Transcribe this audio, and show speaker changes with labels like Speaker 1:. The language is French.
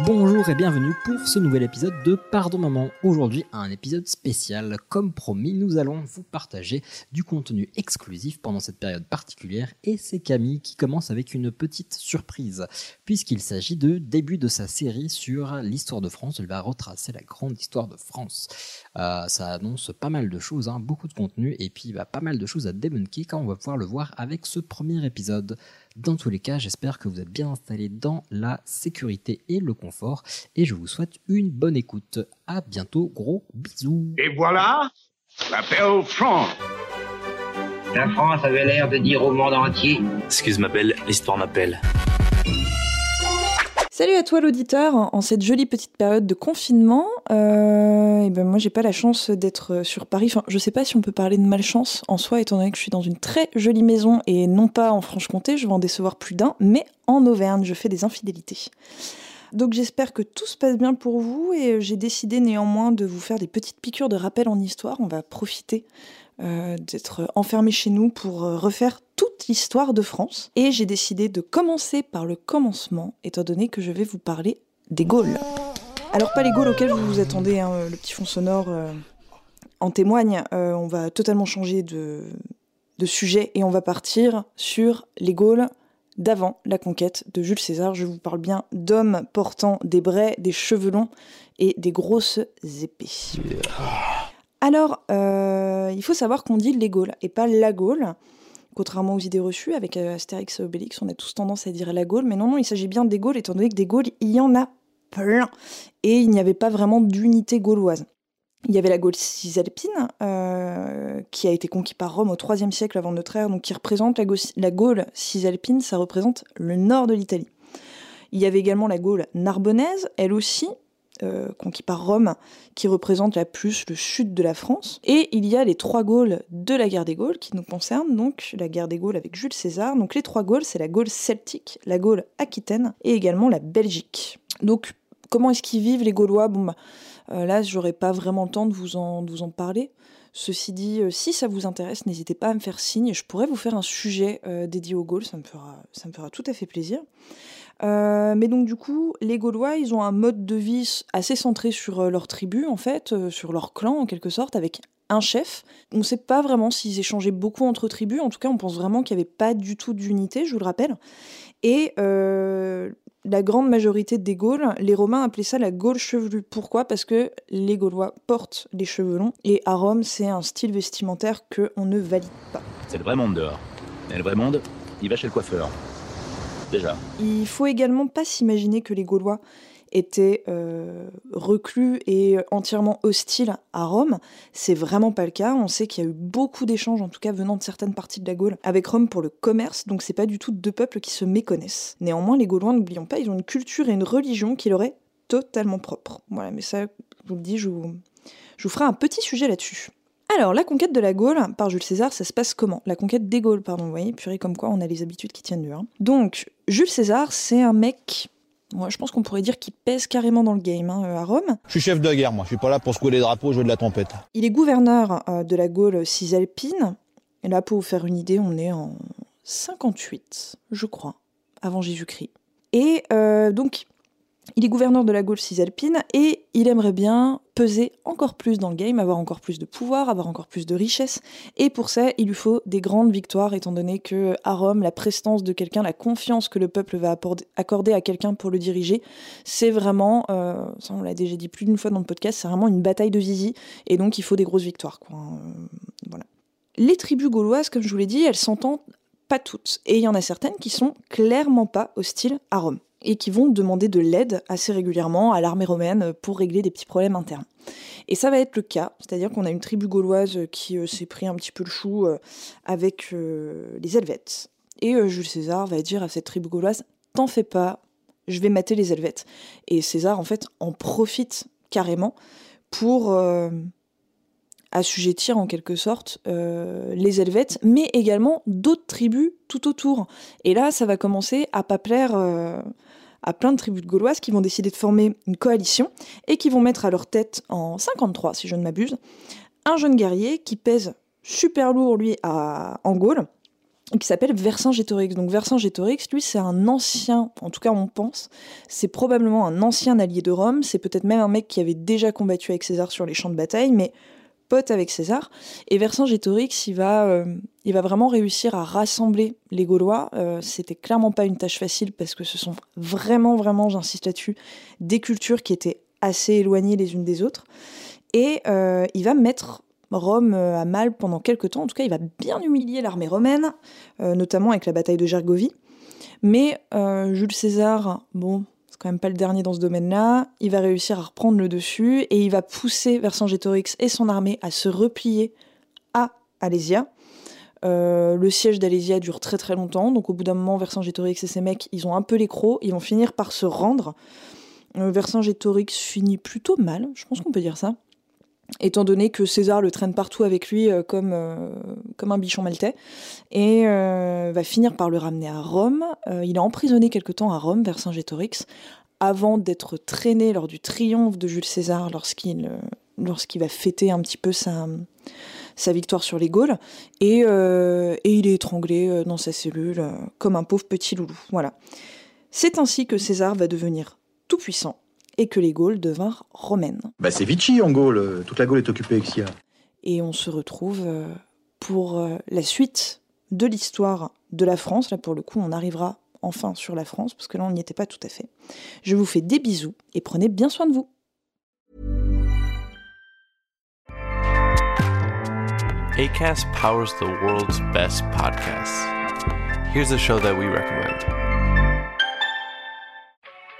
Speaker 1: Bonjour et bienvenue pour ce nouvel épisode de Pardon Maman. Aujourd'hui, un épisode spécial. Comme promis, nous allons vous partager du contenu exclusif pendant cette période particulière et c'est Camille qui commence avec une petite surprise puisqu'il s'agit de début de sa série sur l'histoire de France. Elle va retracer la grande histoire de France. Euh, ça annonce pas mal de choses, hein, beaucoup de contenu et puis bah, pas mal de choses à débunker quand on va pouvoir le voir avec ce premier épisode. Dans tous les cas, j'espère que vous êtes bien installés dans la sécurité et le confort et je vous souhaite une bonne écoute. À bientôt, gros bisous.
Speaker 2: Et voilà la belle France.
Speaker 3: La France avait l'air de dire au monde entier
Speaker 4: Excuse ma belle, l'histoire m'appelle.
Speaker 5: Salut à toi l'auditeur, en cette jolie petite période de confinement, euh, et ben moi j'ai pas la chance d'être sur Paris, enfin je sais pas si on peut parler de malchance en soi étant donné que je suis dans une très jolie maison et non pas en Franche-Comté, je vais en décevoir plus d'un, mais en Auvergne. Je fais des infidélités. Donc j'espère que tout se passe bien pour vous et j'ai décidé néanmoins de vous faire des petites piqûres de rappel en histoire, on va profiter euh, d'être enfermé chez nous pour euh, refaire toute l'histoire de France. Et j'ai décidé de commencer par le commencement, étant donné que je vais vous parler des Gaules. Alors pas les Gaules auxquels vous vous attendez, hein, le petit fond sonore euh, en témoigne, euh, on va totalement changer de, de sujet et on va partir sur les Gaules d'avant la conquête de Jules César. Je vous parle bien d'hommes portant des braies, des cheveux longs et des grosses épées. Alors, euh, il faut savoir qu'on dit les Gaules et pas la Gaule. Contrairement aux idées reçues, avec euh, Astérix et Obélix, on a tous tendance à dire la Gaule, mais non, non, il s'agit bien des Gaules, étant donné que des Gaules, il y en a plein. Et il n'y avait pas vraiment d'unité gauloise. Il y avait la Gaule cisalpine, euh, qui a été conquise par Rome au IIIe siècle avant notre ère, donc qui représente la, Gau- la Gaule cisalpine, ça représente le nord de l'Italie. Il y avait également la Gaule narbonnaise, elle aussi, euh, conquis par Rome, qui représente la plus le sud de la France. Et il y a les trois Gaules de la guerre des Gaules qui nous concernent, donc la guerre des Gaules avec Jules César. Donc les trois Gaules, c'est la Gaule celtique, la Gaule aquitaine et également la Belgique. Donc comment est-ce qu'ils vivent les Gaulois? Bon bah euh, là, j'aurais pas vraiment le temps de vous en, parler. Ceci dit, euh, si ça vous intéresse, n'hésitez pas à me faire signe. Je pourrais vous faire un sujet dédié aux Gaules, ça me fera, ça me fera tout à fait plaisir. Euh, mais donc du coup, les Gaulois, ils ont un mode de vie assez centré sur euh, leur tribu, en fait, euh, sur leur clan en quelque sorte, avec un chef. On ne sait pas vraiment s'ils échangeaient beaucoup entre tribus, en tout cas on pense vraiment qu'il n'y avait pas du tout d'unité, je vous le rappelle. Et la grande majorité des Gaules, les Romains appelaient ça la Gaule chevelue. Pourquoi? Parce que les Gaulois portent les cheveux longs, et à Rome, c'est un style vestimentaire qu'on ne valide pas.
Speaker 6: C'est le vrai monde dehors. Et le vrai monde, il va chez le coiffeur.
Speaker 5: Il faut également pas s'imaginer que les Gaulois étaient euh, reclus et entièrement hostiles à Rome. C'est vraiment pas le cas. On sait qu'il y a eu beaucoup d'échanges, en tout cas venant de certaines parties de la Gaule, avec Rome pour le commerce, donc c'est pas du tout deux peuples qui se méconnaissent. Néanmoins, les Gaulois, n'oublions pas, ils ont une culture et une religion qui leur est totalement propre. Voilà, mais ça, je vous le dis, je vous ferai un petit sujet là-dessus. Alors, la conquête de la Gaule par Jules César, ça se passe comment? La conquête des Gaules, pardon, vous voyez, purée comme quoi on a les habitudes qui tiennent dur. hein. Donc, Jules César, c'est un mec, moi je pense qu'on pourrait dire qu'il pèse carrément dans le game hein, euh, à Rome.
Speaker 7: Je suis chef de guerre, moi. Je suis pas là pour secouer les drapeaux, jouer de la trompette.
Speaker 5: Il est gouverneur euh, de la Gaule cisalpine. Et là, pour vous faire une idée, on est en 58, je crois, avant Jésus-Christ. Et euh, donc, il est gouverneur de la Gaule cisalpine et il aimerait bien peser encore plus dans le game, avoir encore plus de pouvoir, avoir encore plus de richesse. Et pour ça, il lui faut des grandes victoires, étant donné que à Rome, la prestance de quelqu'un, la confiance que le peuple va accorder à quelqu'un pour le diriger, c'est vraiment, euh, ça on l'a déjà dit plus d'une fois dans le podcast, c'est vraiment une bataille de zizi. Et donc, il faut des grosses victoires. Hein. Euh. Les tribus gauloises, comme je vous l'ai dit, elles s'entendent pas toutes. Et il y en a certaines qui sont clairement pas hostiles à Rome et qui vont demander de l'aide assez régulièrement à l'armée romaine pour régler des petits problèmes internes. Et ça va être le cas, c'est-à-dire qu'on a une tribu gauloise qui euh, s'est pris un petit peu le chou euh, avec euh, les Helvètes. Et Jules César va dire à cette tribu gauloise T'en fais pas, je vais mater les Helvètes. Et César, en fait, en profite carrément pour assujettir en quelque sorte euh, les Helvètes, mais également d'autres tribus tout autour. Et là, ça va commencer à pas plaire euh, à plein de tribus Gauloises qui vont décider de former une coalition et qui vont mettre à leur tête, en 53 si je ne m'abuse, un jeune guerrier qui pèse super lourd, lui, à, en Gaule, qui s'appelle Vercingétorix. Donc Vercingétorix, lui, c'est un ancien, en tout cas on pense, c'est probablement un ancien allié de Rome, c'est peut-être même un mec qui avait déjà combattu avec César sur les champs de bataille, mais pote avec César. Et Vercingétorix, il va, euh, il va vraiment réussir à rassembler les Gaulois. Euh, C'était clairement pas une tâche facile parce que ce sont vraiment, vraiment, j'insiste là-dessus, des cultures qui étaient assez éloignées les unes des autres. Et euh, il va mettre Rome euh, à mal pendant quelques temps. En tout cas, il va bien humilier l'armée romaine, notamment avec la bataille de Gergovie. Mais Jules César, bon, c'est quand même pas le dernier dans ce domaine-là. Il va réussir à reprendre le dessus et il va pousser Vercingétorix et son armée à se replier à Alésia. Euh, le siège d'Alésia dure très très longtemps, donc au bout d'un moment, Vercingétorix et ses mecs, ils ont un peu les crocs, ils vont finir par se rendre. Euh, Vercingétorix finit plutôt mal, je pense qu'on peut dire ça étant donné que César le traîne partout avec lui euh, comme, euh, comme un bichon maltais, et euh, va finir par le ramener à Rome. Il est emprisonné quelque temps à Rome, Vercingétorix, avant d'être traîné lors du triomphe de Jules César lorsqu'il va fêter un petit peu sa, sa victoire sur les Gaules, et, et il est étranglé dans sa cellule comme un pauvre petit loulou. Voilà. C'est ainsi que César va devenir tout puissant et que les Gaules devinrent romaines.
Speaker 8: Bah c'est Vichy en Gaule, toute la Gaule est occupée avec Sia.
Speaker 5: Et on se retrouve euh, pour euh, la suite de l'histoire de la France. Là, pour le coup, on arrivera enfin sur la France, parce que là, on n'y était pas tout à fait. Je vous fais des bisous et prenez bien soin de vous.
Speaker 9: ACAST powers the world's best podcasts. Here's a show that we recommend.